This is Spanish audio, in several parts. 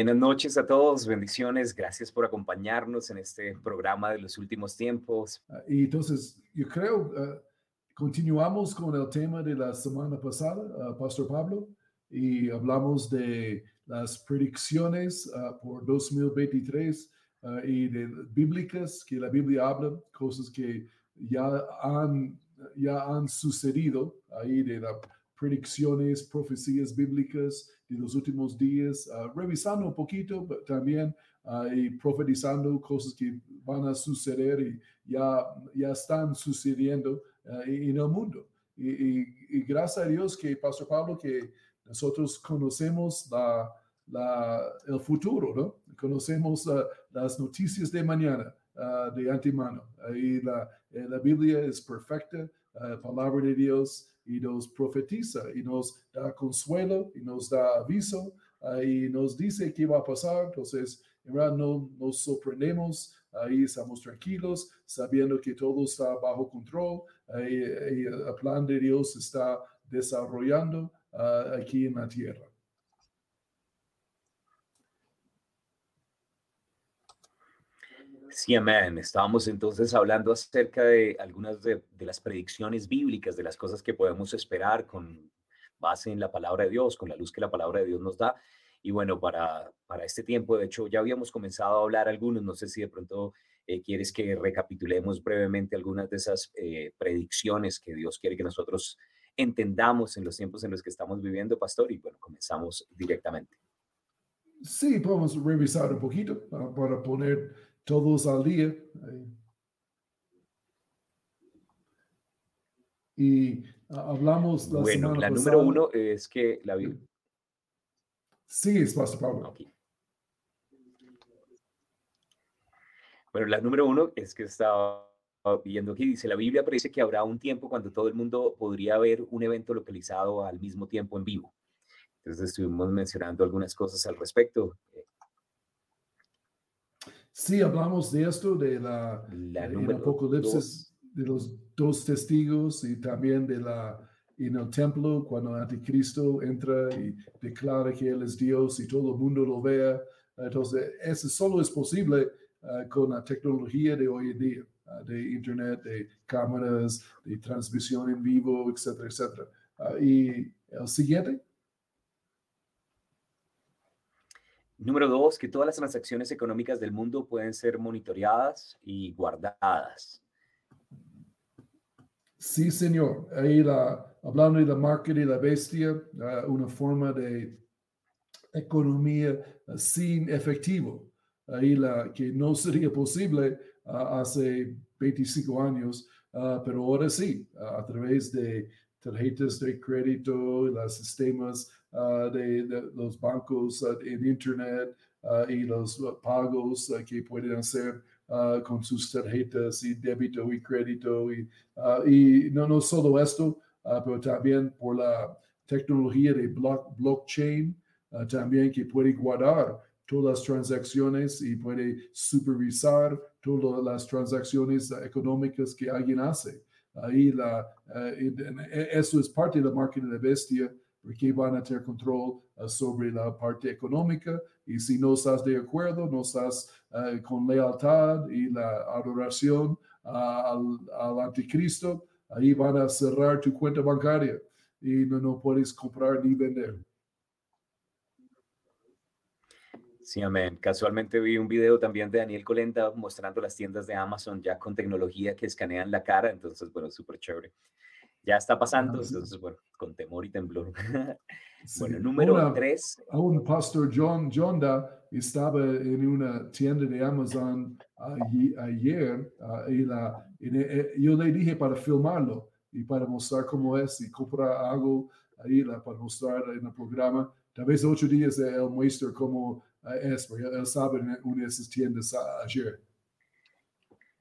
Buenas noches a todos, bendiciones, gracias por acompañarnos en este programa de los últimos tiempos. Ah, y entonces, yo creo, uh, continuamos con el tema de la semana pasada, uh, Pastor Pablo, y hablamos de las predicciones uh, por 2023 y de bíblicas, que la Biblia habla, cosas que ya han, ya han sucedido ahí de las predicciones, profecías bíblicas de los últimos días, uh, revisando un poquito también uh, y profetizando cosas que van a suceder y ya, ya están sucediendo uh, en el mundo. Y, gracias a Dios que, Pastor Pablo, que nosotros conocemos la, la, el futuro, ¿no? Conocemos las noticias de mañana. de antemano. y la, eh, la Biblia es perfecta, palabra de Dios, y nos profetiza y nos da consuelo y nos da aviso uh, y nos dice qué va a pasar. Entonces, en verdad no nos sorprendemos, ahí estamos tranquilos, sabiendo que todo está bajo control y, el plan de Dios está desarrollando uh, aquí en la tierra. Sí, amén. Estábamos entonces hablando acerca de algunas de, las predicciones bíblicas, de las cosas que podemos esperar con base en la palabra de Dios, con la luz que la palabra de Dios nos da. Y bueno, para, para este tiempo, de hecho, ya habíamos comenzado a hablar algunos, no sé si de pronto eh, quieres que recapitulemos brevemente algunas de esas eh, predicciones que Dios quiere que nosotros entendamos en los tiempos en los que estamos viviendo, pastor, y bueno, comenzamos directamente. Sí, podemos revisar un poquito para poner todos al día. Y hablamos la bueno, la número uno es que la Biblia. Sí, es Pastor Pablo. Bueno, la número uno es que estaba viendo aquí, dice, la Biblia parece que habrá un tiempo cuando todo el mundo podría ver un evento localizado al mismo tiempo en vivo. Entonces estuvimos mencionando algunas cosas al respecto. Sí, hablamos de esto, de la, la apocalipsis, de los dos testigos y también de la en el templo cuando el anticristo entra y declara que él es Dios y todo el mundo lo vea. Entonces, eso solo es posible ah, con la tecnología de hoy en día, ah, de internet, de cámaras, de transmisión en vivo, etcétera, etcétera. Ah, y el siguiente. Número dos, que todas las transacciones económicas del mundo pueden ser monitoreadas y guardadas. Sí, señor. Ahí la, hablando de la marca de la bestia, una forma de economía uh, sin efectivo. Ahí la que no sería posible uh, hace 25 años, pero ahora sí, a través de tarjetas de crédito, los sistemas Ah, de, los bancos ah, en Internet ah, y los pagos que pueden hacer con sus tarjetas y débito y crédito. Y, no, no solo esto, pero también por la tecnología de blockchain, también que puede guardar todas las transacciones y puede supervisar todas las transacciones económicas que alguien hace. Ahí la, eso es parte de la marca de bestia porque van a tener control uh, sobre la parte económica y si no estás de acuerdo, no estás uh, con lealtad y la adoración uh, al, al, anticristo, ahí van a cerrar tu cuenta bancaria y no, no puedes comprar ni vender. Sí, amén. Casualmente vi un video también de Daniel Colenda mostrando las tiendas de Amazon ya con tecnología que escanean la cara, entonces, bueno, súper chévere ya está pasando, entonces, bueno, con temor y temblor. bueno, número tres. Un pastor John Jonda estaba en una tienda de Amazon ayer ah, y, la, eh, yo le dije para filmarlo y para mostrar cómo es y comprar algo ahí la, para mostrar en el programa. Tal vez ocho días él muestra cómo ah, es, porque él sabe en una de esas tiendas ayer.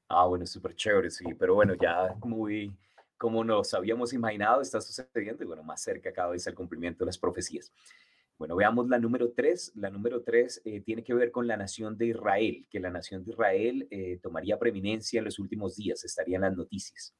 Ah, bueno, súper chévere, sí, pero bueno, ya muy como nos habíamos imaginado, está sucediendo y bueno, más cerca cada vez el cumplimiento de las profecías. Bueno, veamos la número tres. La número tres eh, tiene que ver con la nación de Israel, que la nación de Israel eh, tomaría preeminencia en los últimos días, estaría en las noticias.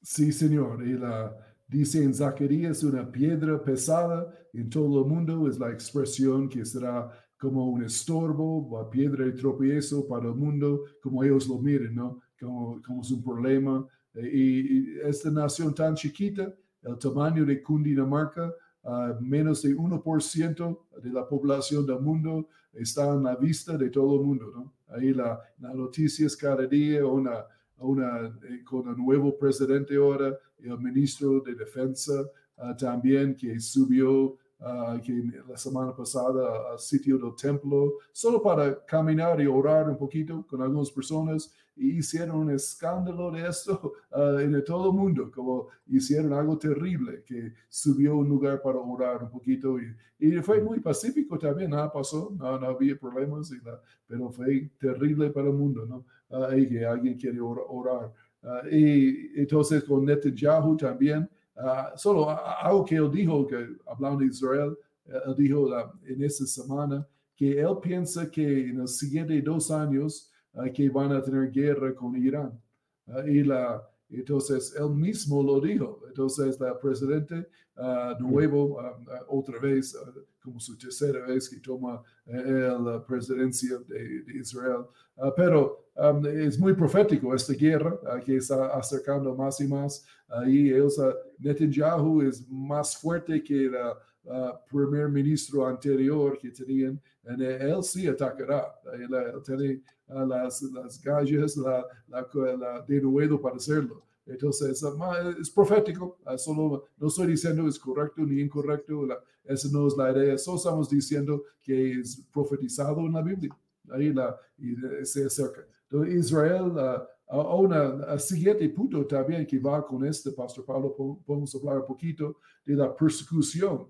Sí, señor. Y la, dice en Zacarías, una piedra pesada en todo el mundo es la expresión que será como un estorbo, una piedra de tropiezo para el mundo, como ellos lo miren, ¿no? Como, como es un problema. Y, esta nación tan chiquita, el tamaño de Cundinamarca, uh, menos de 1% de la población del mundo está en la vista de todo el mundo, ¿no? Ahí la, la noticia es cada día eh, con el nuevo presidente ahora, el ministro de Defensa uh, también que subió uh, que la semana pasada al sitio del templo, solo para caminar y orar un poquito con algunas personas y hicieron un escándalo de esto uh, en todo el mundo, como hicieron algo terrible, que subió un lugar para orar un poquito y, y fue muy pacífico también, nada pasó, no, no había problemas, y la, pero fue terrible para el mundo, ¿no? Uh, y que alguien quiere orar. Uh, y entonces con Netanyahu también, uh, solo algo que él dijo, que hablando de Israel, él dijo en esta semana que él piensa que en los siguientes dos años que van a tener guerra con Irán. y la, entonces, él mismo lo dijo. Entonces, la presidente nuevo, otra vez, como su tercera vez que toma la presidencia de, Israel. pero es muy profético esta guerra que está acercando más y más. Ahí Elsa Netanyahu es más fuerte que el primer ministro anterior que tenían. él sí atacará. Él, tiene las, las gallas la, la, de nuevo para hacerlo. Entonces, es profético, solo no estoy diciendo es correcto ni incorrecto, esa no es la idea, solo estamos diciendo que es profetizado en la Biblia, ahí la, y se acerca. Entonces, Israel, uh, una siguiente punto también que va con este, Pastor Pablo, podemos hablar un poquito de la persecución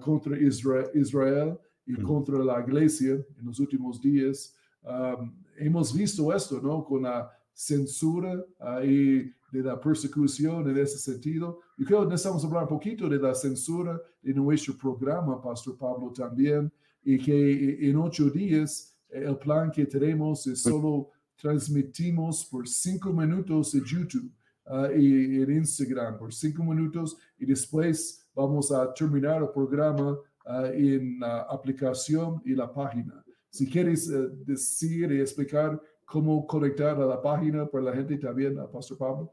contra Israel, Israel y contra la iglesia en los últimos días. Um, hemos visto esto, ¿no? Con la censura y de la persecución en ese sentido. Yo creo que necesitamos hablar un poquito de la censura de nuestro programa, Pastor Pablo, también, y que en ocho días el plan que tenemos es solo transmitimos por cinco minutos en YouTube uh, y en Instagram por cinco minutos y después vamos a terminar el programa uh, en la aplicación y la página. Si quieres uh, decir y explicar cómo conectar a la página para la gente también, Pastor Pablo.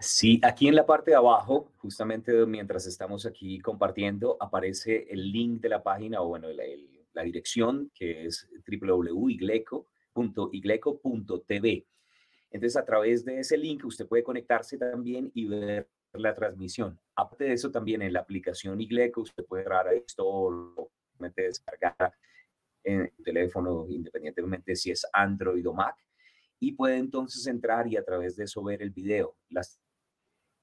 Sí, aquí en la parte de abajo, justamente mientras estamos aquí compartiendo, aparece el link de la página o bueno, la dirección que es www.igleco.igleco.tv. Entonces, a través de ese link usted puede conectarse también y ver la transmisión. Aparte de eso, también en la aplicación Igleco usted puede entrar a esto o descargar en el teléfono, independientemente si es Android o Mac, y puede entonces entrar y a través de eso ver el video.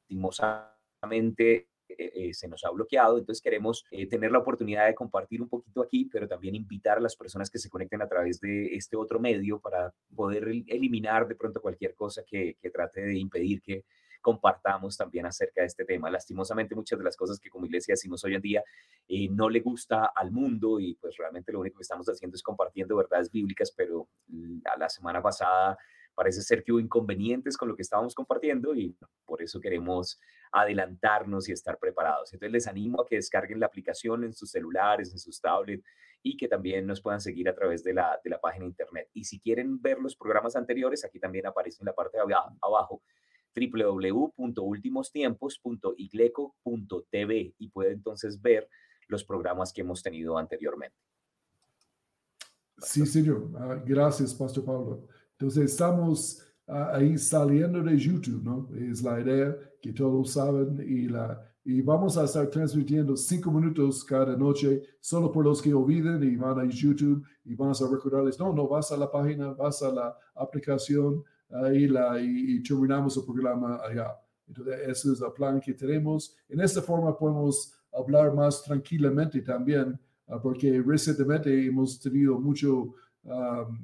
Lastimosamente eh, eh, se nos ha bloqueado, entonces queremos eh, tener la oportunidad de compartir un poquito aquí, pero también invitar a las personas que se conecten a través de este otro medio para poder eliminar de pronto cualquier cosa que, que trate de impedir que compartamos también acerca de este tema. Lastimosamente muchas de las cosas que como iglesia decimos hoy en día eh, no le gusta al mundo y pues realmente lo único que estamos haciendo es compartiendo verdades bíblicas, pero a la semana pasada parece ser que hubo inconvenientes con lo que estábamos compartiendo y por eso queremos adelantarnos y estar preparados. Entonces les animo a que descarguen la aplicación en sus celulares, en sus tablets y que también nos puedan seguir a través de la, de la página internet. Y si quieren ver los programas anteriores, aquí también aparece en la parte de abajo www.ultimostiempos.igleco.tv y puede entonces ver los programas que hemos tenido anteriormente. Sí, señor. Ah, gracias, Pastor Pablo. Entonces, estamos ah, ahí saliendo de YouTube, ¿no? Es la idea que todos saben y, la, y vamos a estar transmitiendo cinco minutos cada noche, solo por los que olviden y van a YouTube y vamos a recordarles, no, no, vas a la página, vas a la aplicación ahí la, y, terminamos el programa allá. Entonces, ese es el plan que tenemos. En esta forma podemos hablar más tranquilamente también, ah, porque recientemente hemos tenido mucho, um,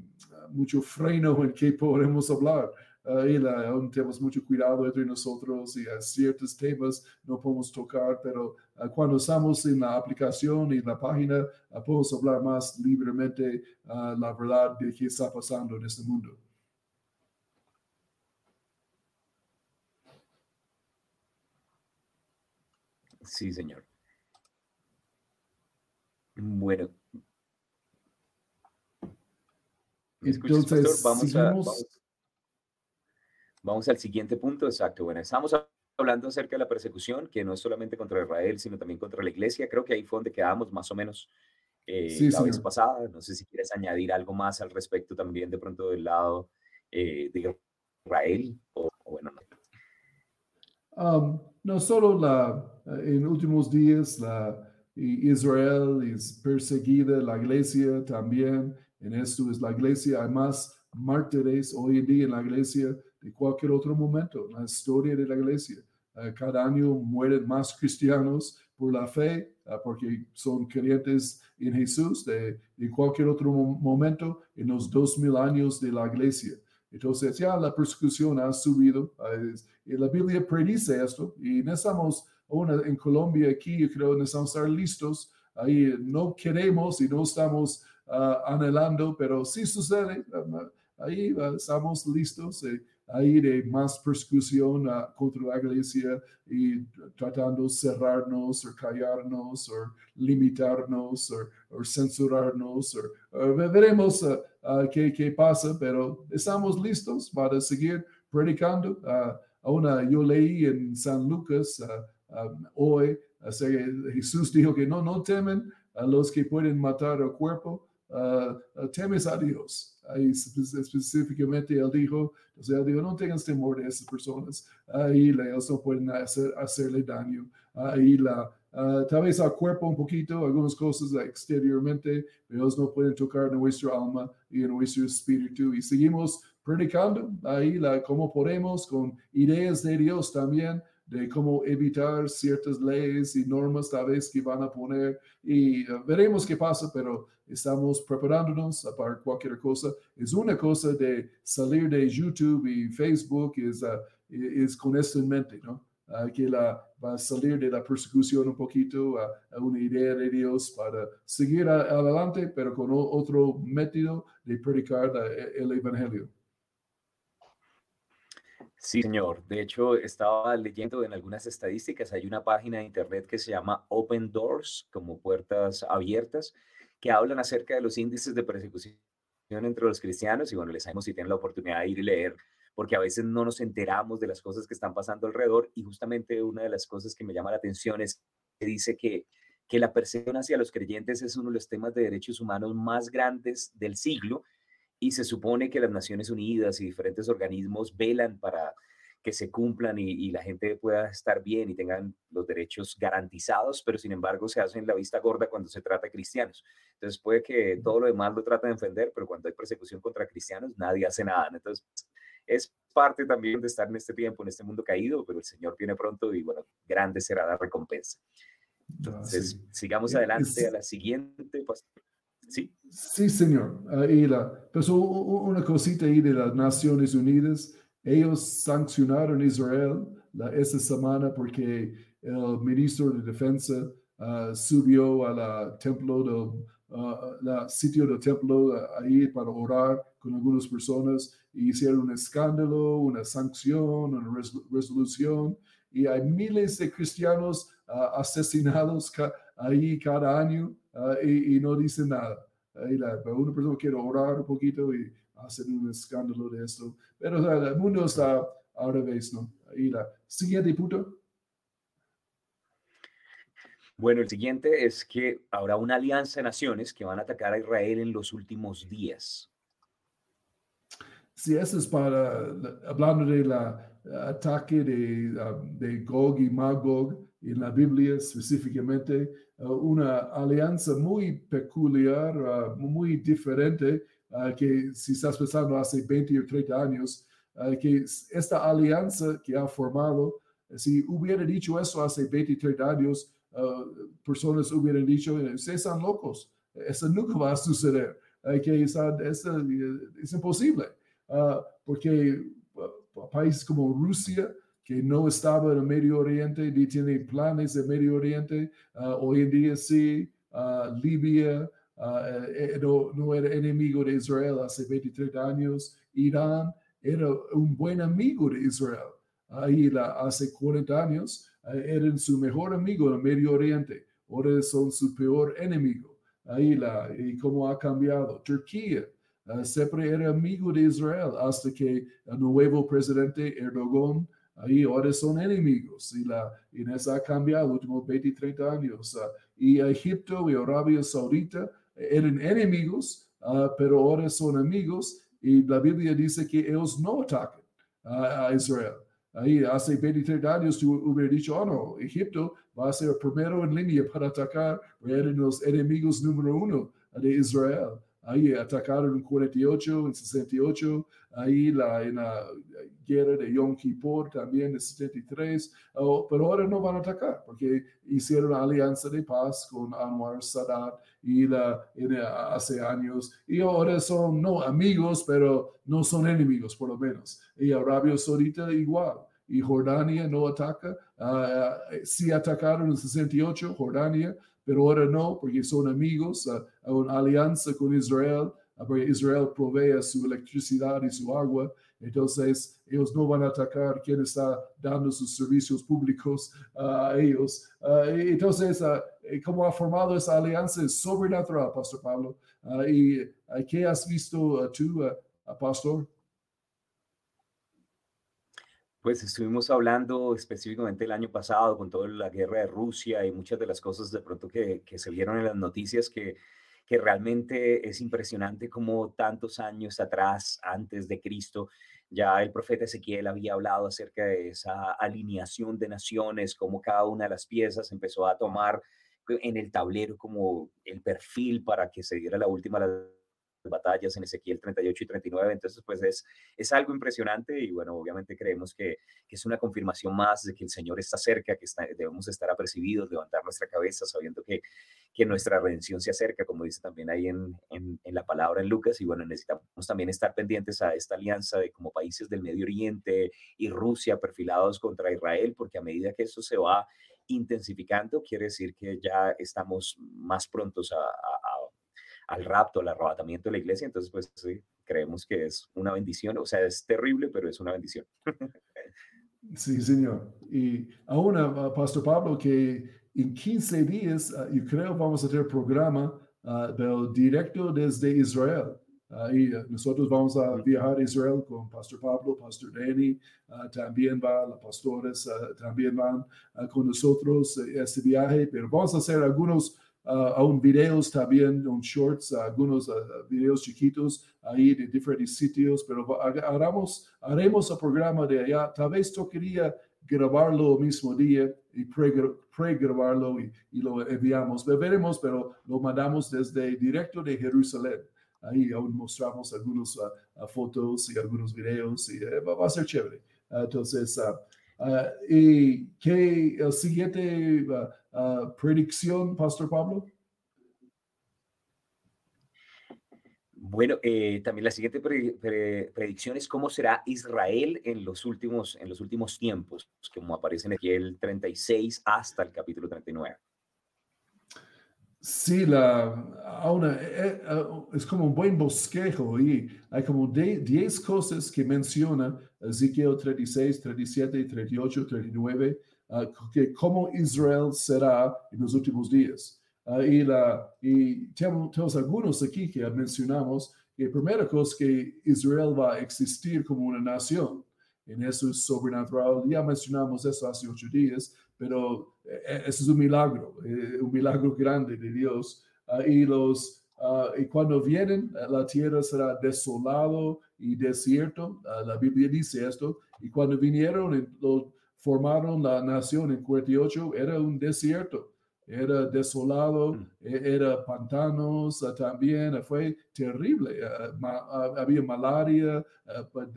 mucho freno en que podemos hablar. Uh, y la, tenemos mucho cuidado entre nosotros y a ciertos temas no podemos tocar, pero ah, cuando estamos en la aplicación y en la página, ah, podemos hablar más libremente ah, la verdad de qué está pasando en este mundo. Sí, señor. Bueno, entonces, Vamos, a, vamos, al siguiente punto, exacto. Bueno, estamos hablando acerca de la persecución, que no es solamente contra Israel, sino también contra la iglesia. Creo que ahí fue donde quedamos más o menos eh, la vez pasada. No sé si quieres añadir algo más al respecto también de pronto del lado eh, de Israel o, bueno. Um, no solo la, en últimos días la Israel es perseguida, la iglesia también, en esto es la iglesia, hay más mártires hoy en día en la iglesia de cualquier otro momento en la historia de la iglesia. Eh, cada año mueren más cristianos por la fe, eh, porque son creyentes en Jesús de, en cualquier otro momento en los dos mil años de la iglesia. Entonces ya la persecución ha subido. y la Biblia predice esto y necesitamos, en Colombia aquí, yo creo, necesitamos estar listos. Ahí no queremos y no estamos anhelando, pero sí sucede. ahí estamos listos. Eh, ahí de más persecución uh, contra la iglesia y tratando de cerrarnos o callarnos o limitarnos o, censurarnos. O, veremos uh, uh, qué, qué, pasa, pero estamos listos para seguir predicando. una, yo leí en San Lucas um, hoy, Jesús dijo que no, no temen a los que pueden matar el cuerpo, temes a Dios. Ahí específicamente él dijo, sea, él dijo, no tengas temor de esas personas, ahí ellos no pueden hacer, hacerle daño, ahí la, uh, tal vez al cuerpo un poquito, algunas cosas exteriormente, pero ellos no pueden tocar nuestra alma y nuestro espíritu, y seguimos predicando ahí la, cómo podemos con ideas de Dios también, de cómo evitar ciertas leyes y normas tal vez que van a poner. Y uh, veremos qué pasa, pero estamos preparándonos para cualquier cosa. Es una cosa de salir de YouTube y Facebook, es, uh, es con esto en mente, ¿no? Uh, que la, va a salir de la persecución un poquito a, una idea de Dios para seguir adelante, pero con otro método de predicar el Evangelio. Sí, señor. De hecho, estaba leyendo en algunas estadísticas, hay una página de internet que se llama Open Doors, como puertas abiertas, que hablan acerca de los índices de persecución entre los cristianos y bueno, les sabemos si tienen la oportunidad de ir y leer, porque a veces no nos enteramos de las cosas que están pasando alrededor y justamente una de las cosas que me llama la atención es que dice que, que la persecución hacia los creyentes es uno de los temas de derechos humanos más grandes del siglo y se supone que las Naciones Unidas y diferentes organismos velan para que se cumplan y, la gente pueda estar bien y tengan los derechos garantizados, pero sin embargo se hacen la vista gorda cuando se trata de cristianos. Entonces puede que todo lo demás lo trate de defender, pero cuando hay persecución contra cristianos nadie hace nada. Entonces es parte también de estar en este tiempo, en este mundo caído, pero el Señor viene pronto y bueno, grande será la recompensa. Ah, Entonces, sigamos adelante a la siguiente. Sí. Sí, señor. Ahí la, pues una cosita ahí de las Naciones Unidas. Ellos sancionaron Israel la, esta semana porque el ministro de Defensa ah, subió a la templo del uh, la sitio del templo ahí para orar con algunas personas y hicieron un escándalo, una sanción, una resolución y hay miles de cristianos asesinados ahí cada año Ah, y, no dice nada. Ahí la, una persona quiere orar un poquito y hacer un escándalo de esto. Pero el mundo está al revés, ¿no? Ahí la siguiente punto. Bueno, el siguiente es que habrá una alianza de naciones que van a atacar a Israel en los últimos días. Sí, eso es para, hablando del ataque de, ah, de Gog y Magog en la Biblia específicamente, uh, una alianza muy peculiar, uh, muy diferente, que si estás pensando hace 20 o 30 años, que esta alianza que ha formado, si hubiera dicho eso hace 20 o 30 años, personas hubieran dicho, ustedes están locos, eso nunca va a suceder, que es, es imposible, porque países como Rusia, que no estaba en el Medio Oriente ni tiene planes de Medio Oriente. Hoy en día sí, Libia uh, no, era enemigo de Israel hace 23 años. Irán era un buen amigo de Israel. Ahí hace 40 años, eran su mejor amigo en Medio Oriente, ahora son su peor enemigo. Ahí la, y cómo ha cambiado. Turquía siempre era amigo de Israel hasta que el nuevo presidente Erdogan ahí ahora son enemigos y, la, y eso ha cambiado los últimos 20, 30 años. y Egipto y Arabia Saudita eran enemigos, pero ahora son amigos y la Biblia dice que ellos no atacan a Israel. Ahí hace 23 años tú hubieras dicho, oh no, Egipto va a ser el primero en línea para atacar, eran los enemigos número uno de Israel. Ahí atacaron en 48, en 68, ahí la, en la guerra de Yom Kippur también en 73, pero ahora no van a atacar porque hicieron alianza de paz con Anwar Sadat y la, hace años y ahora son no amigos, pero no son enemigos por lo menos. Y Arabia Saudita igual y Jordania no ataca. Uh, sí atacaron en 68 Jordania, pero ahora no, porque son amigos, a, una alianza con Israel, Israel provee su electricidad y su agua, entonces ellos no van a atacar quien está dando sus servicios públicos a ellos. entonces, ¿cómo ha formado esa alianza? Es sobrenatural, Pastor Pablo. ¿Y qué has visto tú, Pastor? Pues estuvimos hablando específicamente el año pasado con toda la guerra de Rusia y muchas de las cosas de pronto que, se vieron en las noticias que, que realmente es impresionante como tantos años atrás, antes de Cristo, ya el profeta Ezequiel había hablado acerca de esa alineación de naciones, como cada una de las piezas empezó a tomar en el tablero como el perfil para que se diera la última batallas en Ezequiel 38 y 39. Entonces, pues es, es algo impresionante y bueno, obviamente creemos que, que, es una confirmación más de que el Señor está cerca, que debemos estar apercibidos, levantar nuestra cabeza sabiendo que, que nuestra redención se acerca, como dice también ahí en, en, en, la palabra en Lucas. Y bueno, necesitamos también estar pendientes a esta alianza de como países del Medio Oriente y Rusia perfilados contra Israel, porque a medida que esto se va intensificando, quiere decir que ya estamos más prontos a, a al rapto, al arrebatamiento de la iglesia. Entonces, pues sí, creemos que es una bendición. O sea, es terrible, pero es una bendición. Sí, señor. Y aún, uh, Pastor Pablo, que en 15 días, uh, yo creo, vamos a tener programa uh, del directo desde Israel. y nosotros vamos a viajar a Israel con Pastor Pablo, Pastor Danny, también va, las pastores también van con nosotros este viaje, pero vamos a hacer algunos uh, aún videos también, un shorts, algunos uh, videos chiquitos ahí de diferentes sitios, pero haremos, haremos el programa de allá. Tal vez tocaría grabarlo el mismo día y pre-grabarlo y, y, lo enviamos. Veremos, pero lo mandamos desde directo de Jerusalén. Ahí aún mostramos algunas uh, fotos y algunos videos y eh, va, a ser chévere. entonces, ¿y qué el siguiente uh, predicción, Pastor Pablo? Bueno, eh, también la siguiente predicción es cómo será Israel en los últimos, en los últimos tiempos, como aparece en el 36 hasta el capítulo 39. Sí, la, una, eh, eh, es como un buen bosquejo y hay como 10 cosas que menciona Ezequiel 36, 37, 38, 39 uh, que cómo Israel será en los últimos días. Uh, y, la, y tenemos, algunos aquí que mencionamos que primera cosa que Israel va a existir como una nación. En eso es sobrenatural. Ya mencionamos eso hace ocho días, pero eh, eso es un milagro, eh, un milagro grande de Dios. Uh, y los y cuando vienen, la tierra será desolado y desierto. la Biblia dice esto. Y cuando vinieron, los, formaron la nación en 48 era un desierto, era desolado, mm. e, era pantanos ah, también, fue terrible, ah, ah, había malaria,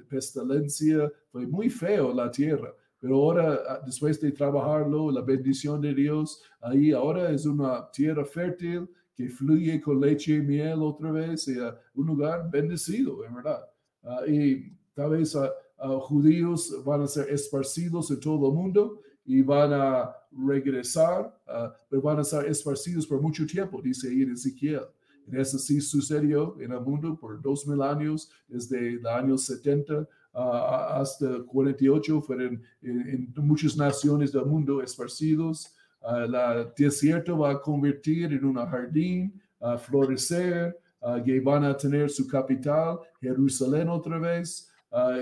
pestilencia, fue muy feo la tierra. Pero ahora, después de trabajarlo, la bendición de Dios, ahí ahora es una tierra fértil que fluye con leche y miel otra vez, y, un lugar bendecido, en verdad. y tal vez judíos van a ser esparcidos en todo el mundo y van a regresar, uh, pero van a ser esparcidos por mucho tiempo, dice ahí en Ezequiel. Y eso sí sucedió en el mundo por dos mil años, desde el año 70 hasta 48 fueron en, muchas naciones del mundo esparcidos. el desierto va a convertir en un jardín, a florecer, que van a tener su capital, Jerusalén otra vez,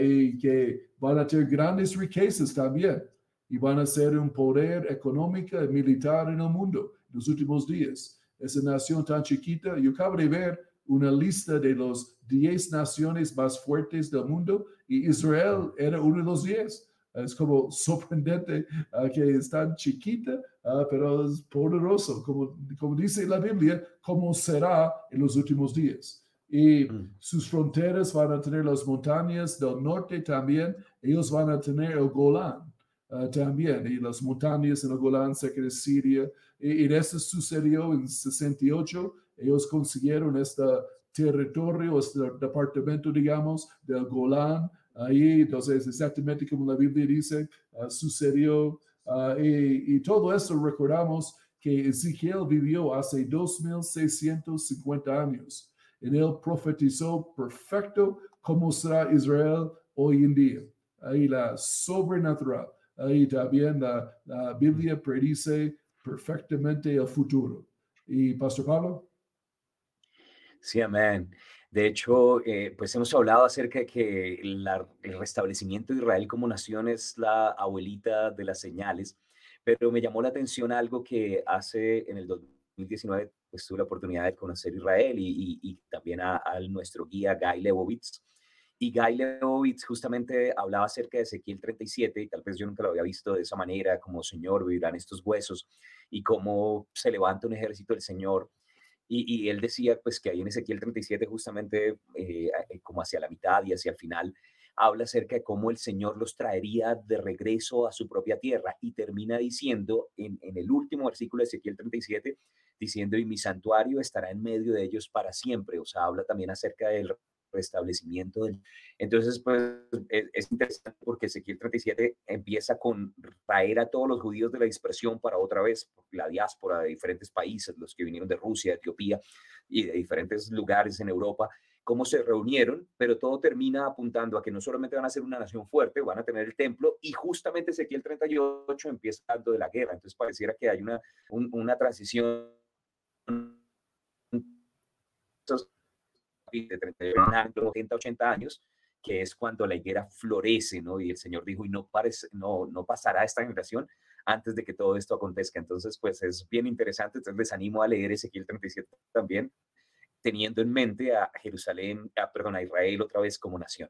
y que van a tener grandes riquezas también y van a ser un poder económico y militar en el mundo en los últimos días. Esa nación tan chiquita, yo acabo de ver una lista de los 10 naciones más fuertes del mundo y Israel era uno de los 10. Es como sorprendente ah, que es tan chiquita, ah, pero es poderoso, como, como dice la Biblia, como será en los últimos días. Y mm. sus fronteras van a tener las montañas del norte también, ellos van a tener el Golán. Ah, también, y las montañas en el Golán cerca de Siria. Y, y, eso sucedió en 68. Ellos consiguieron este territorio, este departamento, digamos, del Golán. Ahí, entonces, exactamente como la Biblia dice, ah, sucedió. Uh, y, y, todo eso recordamos que Ezequiel vivió hace 2650 años. En él profetizó perfecto cómo será Israel hoy en día. Ahí la sobrenatural. Ahí también la, la Biblia predice perfectamente el futuro. ¿Y Pastor Pablo? Sí, amén. De hecho, eh, pues hemos hablado acerca de que el restablecimiento de Israel como nación es la abuelita de las señales, pero me llamó la atención algo que hace en el 2019, pues tuve la oportunidad de conocer Israel y, y, también a, nuestro guía Guy Lebovitz. Y Guy Leovitz justamente hablaba acerca de Ezequiel 37, y tal vez yo nunca lo había visto de esa manera, como Señor, vivirán estos huesos, y cómo se levanta un ejército del Señor. Y, él decía pues que ahí en Ezequiel 37 justamente eh, eh, como hacia la mitad y hacia el final habla acerca de cómo el Señor los traería de regreso a su propia tierra y termina diciendo en, en el último versículo de Ezequiel 37, diciendo, y mi santuario estará en medio de ellos para siempre. O sea, habla también acerca del restablecimiento. Del... Entonces, pues es, interesante porque Ezequiel 37 empieza con traer a todos los judíos de la dispersión para otra vez la diáspora de diferentes países, los que vinieron de Rusia, Etiopía y de diferentes lugares en Europa, cómo se reunieron, pero todo termina apuntando a que no solamente van a ser una nación fuerte, van a tener el templo y justamente Ezequiel 38 empieza hablando de la guerra. Entonces pareciera que hay una, una transición de 30, 80 años, que es cuando la higuera florece, ¿no? Y el Señor dijo, y no, parece, no, no pasará esta generación antes de que todo esto acontezca. Entonces, pues es bien interesante. Entonces, les animo a leer Ezequiel 37 también, teniendo en mente a Jerusalén, perdón, a Israel otra vez como nación.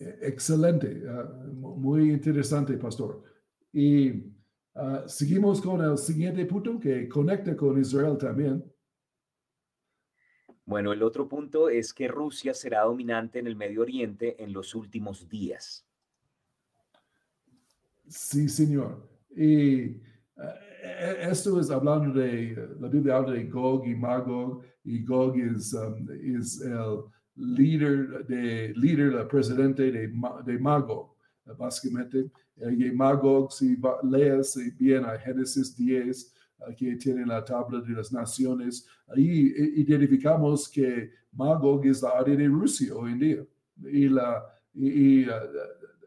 Excelente, ah, muy interesante, pastor. Y ah, seguimos con el siguiente punto que conecta con Israel también. Bueno, el otro punto es que Rusia será dominante en el Medio Oriente en los últimos días. Sí, señor. Y eh, esto es hablando de, la Biblia habla de Gog y Magog, y Gog es, um, es el líder, de, líder, el presidente de, de Magog, básicamente. Y Magog, si lees bien a Génesis 10, que tiene la tabla de las naciones, ahí identificamos que Magog es la área de Rusia hoy en día. Y, la, y, uh,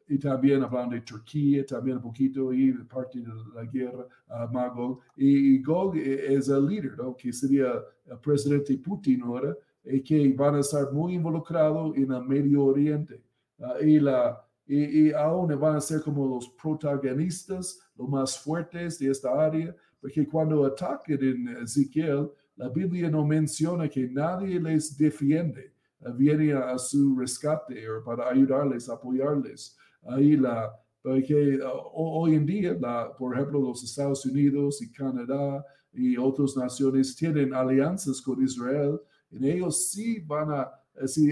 y, también hablando de Turquía, también un poquito, y parte de la guerra, uh, Magog. Y, Gog e, es el líder, ¿no? que sería el presidente Putin ahora, y que van a estar muy involucrados en el Medio Oriente. Uh, y, la, y, y aún van a ser como los protagonistas, los más fuertes de esta área porque cuando atacan en Ezequiel, la Biblia no menciona que nadie les defiende, viene a su rescate o para ayudarles, apoyarles. Ahí la, porque hoy en día, la, por ejemplo, los Estados Unidos y Canadá y otras naciones tienen alianzas con Israel, y ellos sí van a, sí,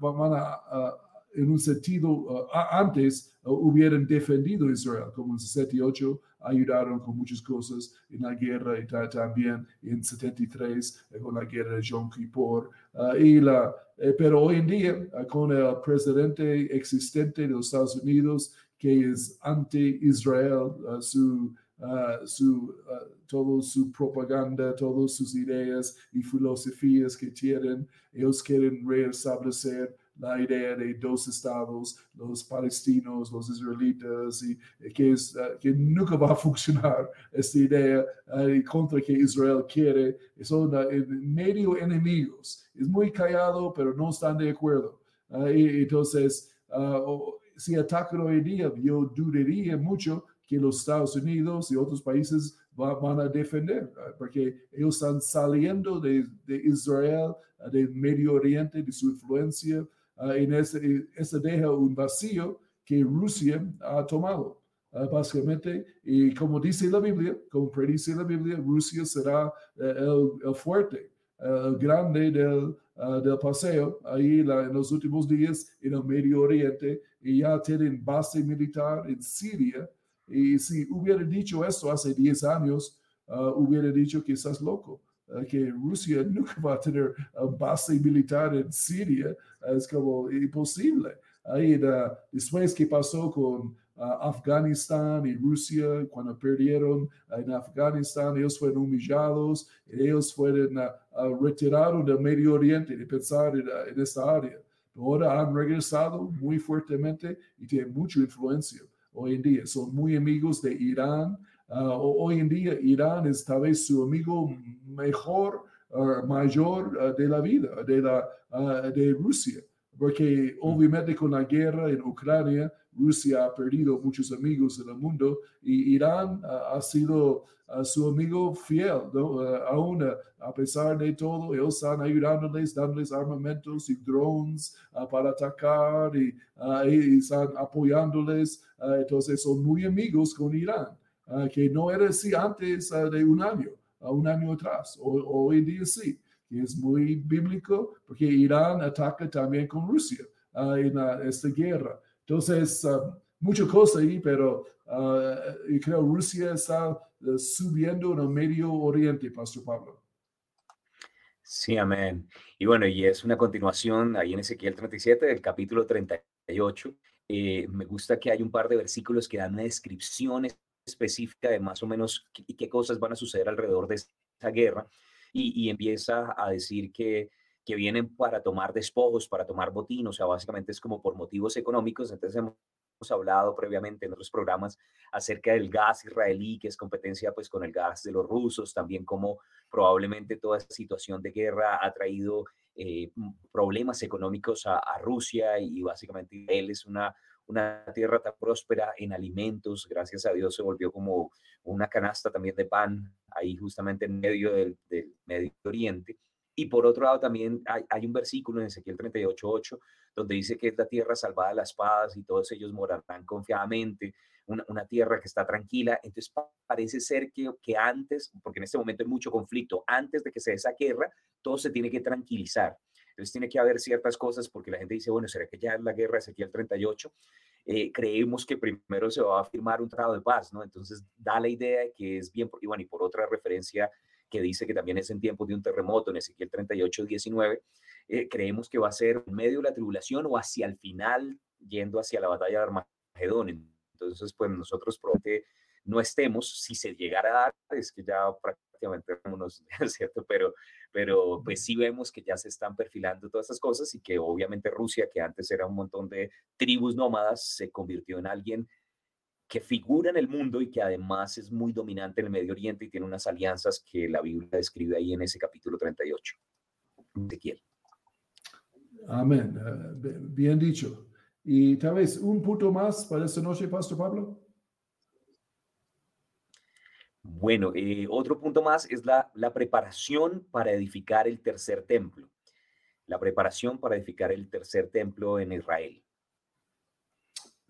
van a en un sentido, uh, antes uh, hubieran defendido Israel, como en 68 ayudaron con muchas cosas en la guerra y también en 73 eh, con la guerra de Yom Kippur. Uh, y la, eh, pero hoy en día, con el presidente existente de los Estados Unidos, que es anti-Israel, su, su, toda su propaganda, todas sus ideas y filosofías que tienen, ellos quieren reestablecer la idea de dos estados, los palestinos, los israelitas, y que, es, que nunca va a funcionar esta idea contra que Israel quiere. Son medio enemigos. Es muy callado, pero no están de acuerdo. entonces, si atacan hoy día, yo dudaría mucho que los Estados Unidos y otros países van a defender, porque ellos están saliendo de, Israel, del Medio Oriente, de su influencia, en ese, ese deja un vacío que Rusia ha tomado. básicamente, y como dice la Biblia, como predice la Biblia, Rusia será eh, el, fuerte, el grande del, del paseo ahí en los últimos días en el Medio Oriente y ya tienen base militar en Siria y si hubiera dicho eso hace 10 años, uh, hubiera dicho que estás loco, uh, que Rusia nunca va a tener base militar en Siria, es como imposible. Ahí, después que pasó con uh, Afganistán y Rusia, cuando perdieron en Afganistán, ellos fueron humillados, ellos fueron retirados del Medio Oriente de pensar en, en esta área. Ahora han regresado muy fuertemente y tienen mucha influencia hoy en día. Son muy amigos de Irán. Ah, hoy en día Irán es tal vez su amigo mejor, uh, mayor uh, de la vida, de, la, uh, de Rusia. Porque obviamente con la guerra en Ucrania, Rusia ha perdido muchos amigos en el mundo y Irán ha sido su amigo fiel, ¿no? aún a pesar de todo, ellos están ayudándoles, dándoles armamentos y drones para atacar y, y, están apoyándoles. entonces son muy amigos con Irán, que no era así antes de un año, un año atrás, hoy en día sí, que es muy bíblico porque Irán ataca también con Rusia en esta guerra. Entonces, uh, mucha cosa ahí, pero uh, creo Rusia está subiendo en el Medio Oriente, Pastor Pablo. Sí, amén. Y bueno, y es una continuación ahí en Ezequiel 37 del capítulo 38. Eh, me gusta que hay un par de versículos que dan una descripción específica de más o menos qué, qué cosas van a suceder alrededor de esta guerra. Y, y empieza a decir que que vienen para tomar despojos, para tomar botín, o sea, básicamente es como por motivos económicos. Entonces hemos hablado previamente en otros programas acerca del gas israelí, que es competencia pues con el gas de los rusos, también como probablemente toda esta situación de guerra ha traído eh, problemas económicos a, Rusia y básicamente él es una, una tierra tan próspera en alimentos, gracias a Dios se volvió como una canasta también de pan ahí justamente en medio del, Medio Oriente. Y por otro lado también hay, un versículo en Ezequiel 38.8 donde dice que es la tierra salvada de las espadas y todos ellos morarán confiadamente, una, tierra que está tranquila. Entonces parece ser que, que antes, porque en este momento hay mucho conflicto, antes de que se dé esa guerra, todo se tiene que tranquilizar. Entonces tiene que haber ciertas cosas porque la gente dice, bueno, ¿será que ya es la guerra de Ezequiel 38? Eh, creemos que primero se va a firmar un tratado de paz, ¿no? Entonces da la idea de que es bien, y bueno, y por otra referencia que dice que también es en tiempos de un terremoto, en Ezequiel 38, 19, eh, creemos que va a ser en medio de la tribulación o hacia el final, yendo hacia la batalla de Armagedón. Entonces, pues nosotros probablemente no estemos, si se llegara a dar, es que ya prácticamente vámonos, ¿cierto? Pero, pero pues sí vemos que ya se están perfilando todas estas cosas y que obviamente Rusia, que antes era un montón de tribus nómadas, se convirtió en alguien que figura en el mundo y que además es muy dominante en el Medio Oriente y tiene unas alianzas que la Biblia describe ahí en ese capítulo 38. Ezequiel. Amén. Eh, bien dicho. Y tal vez un punto más para esta noche, Pastor Pablo. Bueno, eh, otro punto más es la, la preparación para edificar el tercer templo. La preparación para edificar el tercer templo en Israel.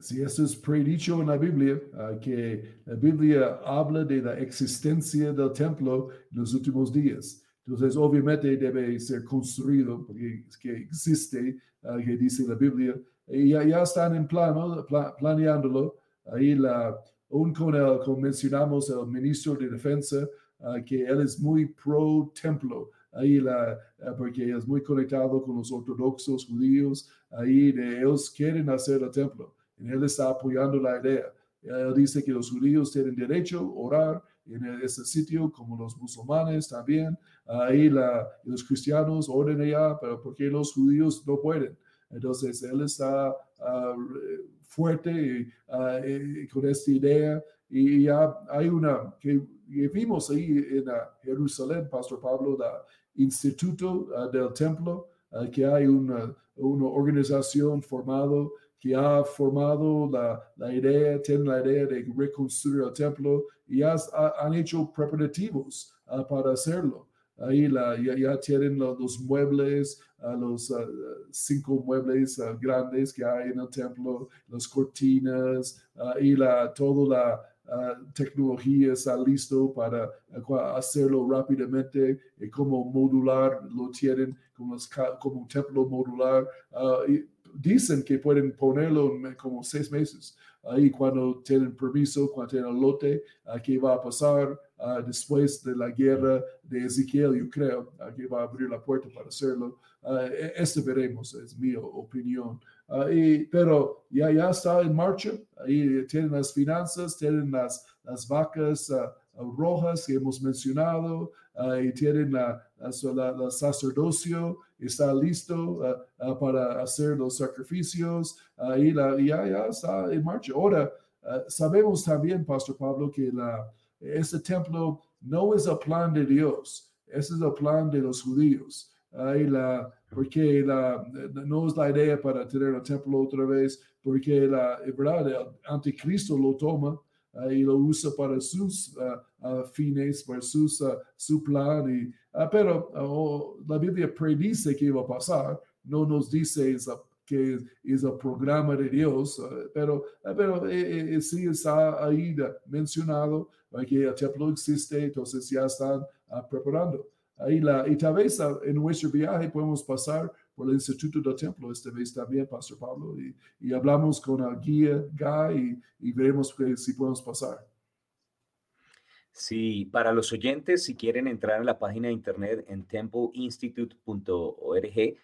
Si eso es predicho en la Biblia, uh, que la Biblia habla de la existencia del templo en los últimos días. Entonces, obviamente debe ser construido porque es que existe, uh, que dice la Biblia, y ya están en plano, planeándolo. Ahí la, aún con el, como mencionamos, el ministro de Defensa, uh, que él es muy pro templo. Ahí la, porque es muy conectado con los ortodoxos judíos, ahí de, ellos quieren hacer el templo él está apoyando la idea. Él dice que los judíos tienen derecho a orar en ese sitio, como los musulmanes también. Ahí la, los cristianos orden allá, pero porque los judíos no pueden. Entonces, él está fuerte con esta idea y ya hay una que vimos ahí en Jerusalén, Pastor Pablo, el Instituto del Templo, que hay una, una organización formada que ha formado la, la, idea, tiene la idea de reconstruir el templo y has, han hecho preparativos para hacerlo. Ahí la, ya, tienen los, muebles, uh, los uh, cinco muebles grandes que hay en el templo, las cortinas y la, toda la, tecnología está listo para hacerlo rápidamente y como modular lo tienen como, un templo modular. y, dicen que pueden ponerlo en como seis meses. Ahí cuando tienen permiso, cuando tienen lote, aquí va a pasar uh, después de la guerra de Ezequiel, yo creo, aquí va a abrir la puerta para hacerlo. Uh, este veremos, es mi opinión. Uh, pero ya, ya está en marcha, ahí tienen las finanzas, tienen las, las vacas rojas que hemos mencionado, y tienen la, la, sacerdocio, está listo ah, ah, para hacer los sacrificios, y la, ya, ya está en marcha. Ahora, ah, sabemos también, Pastor Pablo, que la, este templo no es el plan de Dios, ese es el plan de los judíos. Ahí la, porque la, no es la idea para tener el templo otra vez, porque la verdad, el anticristo lo toma y lo usa para sus fines, para sus, su plan. Y, pero oh, la Biblia predice que va a pasar, no nos dice que es el programa de Dios, pero, pero eh, eh, sí está ahí mencionado que el templo existe, entonces ya están preparando. Ahí la, y tal vez en nuestro viaje podemos pasar por el Instituto del Templo esta vez también, Pastor Pablo, y, y hablamos con el guía Guy y, veremos que, si podemos pasar. Sí, para los oyentes, si quieren entrar a la página de internet en templeinstitute.org,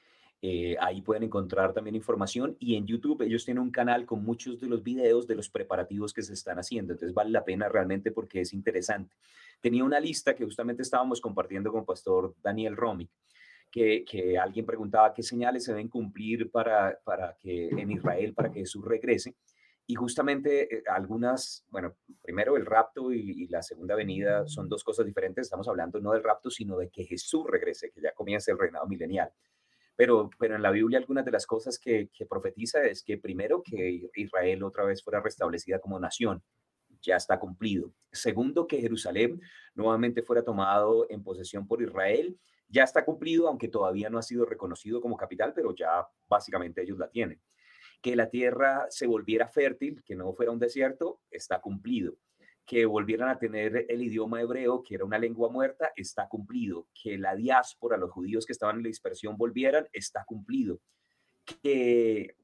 eh, ahí pueden encontrar también información y en YouTube ellos tienen un canal con muchos de los videos de los preparativos que se están haciendo. Entonces vale la pena realmente porque es interesante. Tenía una lista que justamente estábamos compartiendo con Pastor Daniel Romic que, alguien preguntaba qué señales se deben cumplir para, para que en Israel, para que Jesús regrese. Y justamente eh, algunas, bueno, primero el rapto y, la segunda venida son dos cosas diferentes. Estamos hablando no del rapto, sino de que Jesús regrese, que ya comience el reinado milenial. Pero, pero en la Biblia algunas de las cosas que, profetiza es que primero que Israel otra vez fuera restablecida como nación, ya está cumplido. Segundo, que Jerusalén nuevamente fuera tomado en posesión por Israel ya está cumplido, aunque todavía no ha sido reconocido como capital, pero ya básicamente ellos la tienen. Que la tierra se volviera fértil, que no fuera un desierto, está cumplido. Que volvieran a tener el idioma hebreo, que era una lengua muerta, está cumplido. Que la diáspora, los judíos que estaban en la dispersión volvieran, está cumplido. Que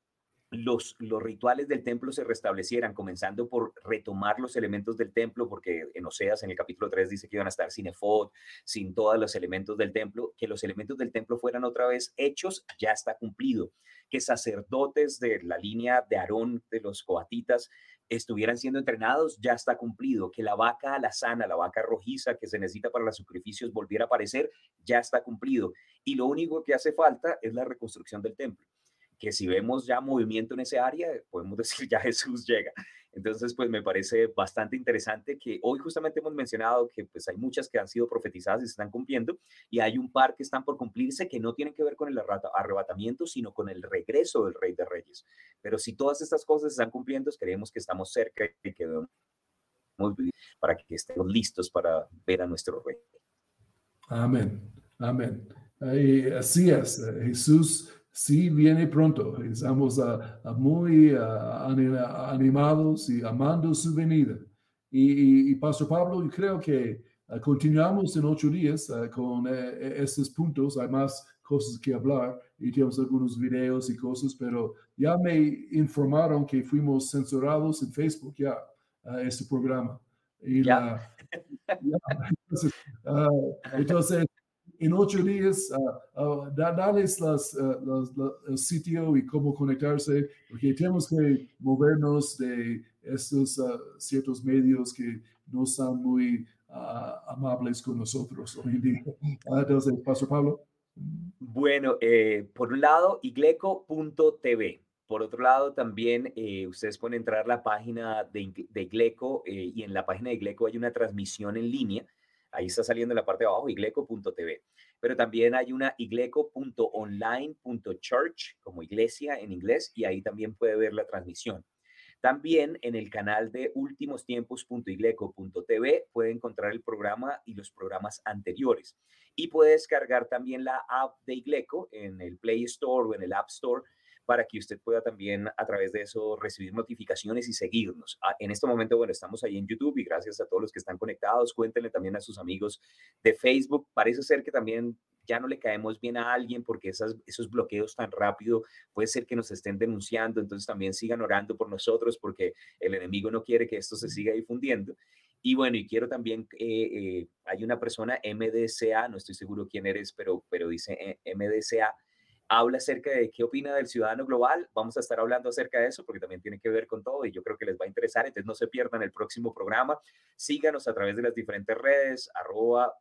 los, los rituales del templo se restablecieran, comenzando por retomar los elementos del templo, porque en Oseas, en el capítulo 3, dice que iban a estar sin efod, sin todos los elementos del templo, que los elementos del templo fueran otra vez hechos, ya está cumplido. Que sacerdotes de la línea de Aarón, de los coatitas, estuvieran siendo entrenados, ya está cumplido. Que la vaca sana, la vaca rojiza que se necesita para los sacrificios volviera a aparecer, ya está cumplido. Y lo único que hace falta es la reconstrucción del templo que si vemos ya movimiento en ese área, podemos decir ya Jesús llega. Entonces, pues me parece bastante interesante que hoy justamente hemos mencionado que pues hay muchas que han sido profetizadas y se están cumpliendo y hay un par que están por cumplirse que no tienen que ver con el arrebatamiento, sino con el regreso del Rey de Reyes. Pero si todas estas cosas están cumpliendo, creemos que estamos cerca y que para que estemos listos para ver a nuestro Rey. Amén, amén. así es, Jesús sí viene pronto. Estamos muy animados y amando su venida. Y, Pastor Pablo, creo que ah, continuamos en ocho días ah, con eh, eh, estos puntos. Hay más cosas que hablar y tenemos algunos videos y cosas, pero ya me informaron que fuimos censurados en Facebook ya, este programa. Y ya. Ah, entonces, en ocho días, uh, darles las, el sitio y cómo conectarse, porque tenemos que movernos de estos ciertos medios que no son muy amables con nosotros hoy en día. Entonces, Pastor Pablo. Bueno, eh, por un lado, igleco.tv. Por otro lado, también eh, ustedes pueden entrar a la página de, de Igleco eh, y en la página de Igleco hay una transmisión en línea. Ahí está saliendo en la parte de abajo, igleco.tv. Pero también hay una igleco.online.church, como iglesia en inglés, y ahí también puede ver la transmisión. También en el canal de últimostiempos.igleco.tv puede encontrar el programa y los programas anteriores. Y puede descargar también la app de Igleco en el Play Store o en el App Store para que usted pueda también a través de eso recibir notificaciones y seguirnos. Ah, en este momento, bueno, estamos ahí en YouTube y gracias a todos los que están conectados. Cuéntenle también a sus amigos de Facebook. Parece ser que también ya no le caemos bien a alguien porque esas, esos bloqueos tan rápido puede ser que nos estén denunciando, entonces también sigan orando por nosotros porque el enemigo no quiere que esto se siga difundiendo. Y bueno, y quiero también, eh, eh, hay una persona, MDCA, no estoy seguro quién eres, pero, pero dice eh, MDCA, habla acerca de qué opina del ciudadano global. Vamos a estar hablando acerca de eso porque también tiene que ver con todo y yo creo que les va a interesar. Entonces no se pierdan el próximo programa. Síganos a través de las diferentes redes, arroba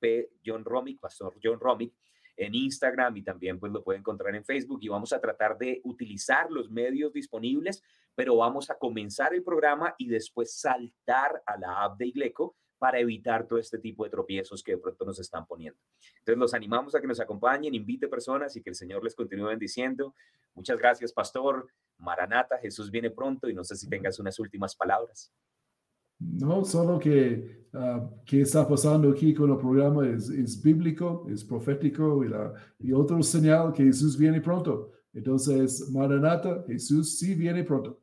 P. John Romick, Pastor John Romick, en Instagram y también pues lo pueden encontrar en Facebook y vamos a tratar de utilizar los medios disponibles, pero vamos a comenzar el programa y después saltar a la app de Igleco para evitar todo este tipo de tropiezos que de pronto nos están poniendo. Entonces los animamos a que nos acompañen, invite personas y que el Señor les continúe bendiciendo. Muchas gracias, pastor. Maranata, Jesús viene pronto y no sé si tengas unas últimas palabras. No, solo que uh, que está pasando aquí con el programa es, es bíblico, es profético y, la, y otro señal que Jesús viene pronto. Entonces, Maranata, Jesús sí viene pronto.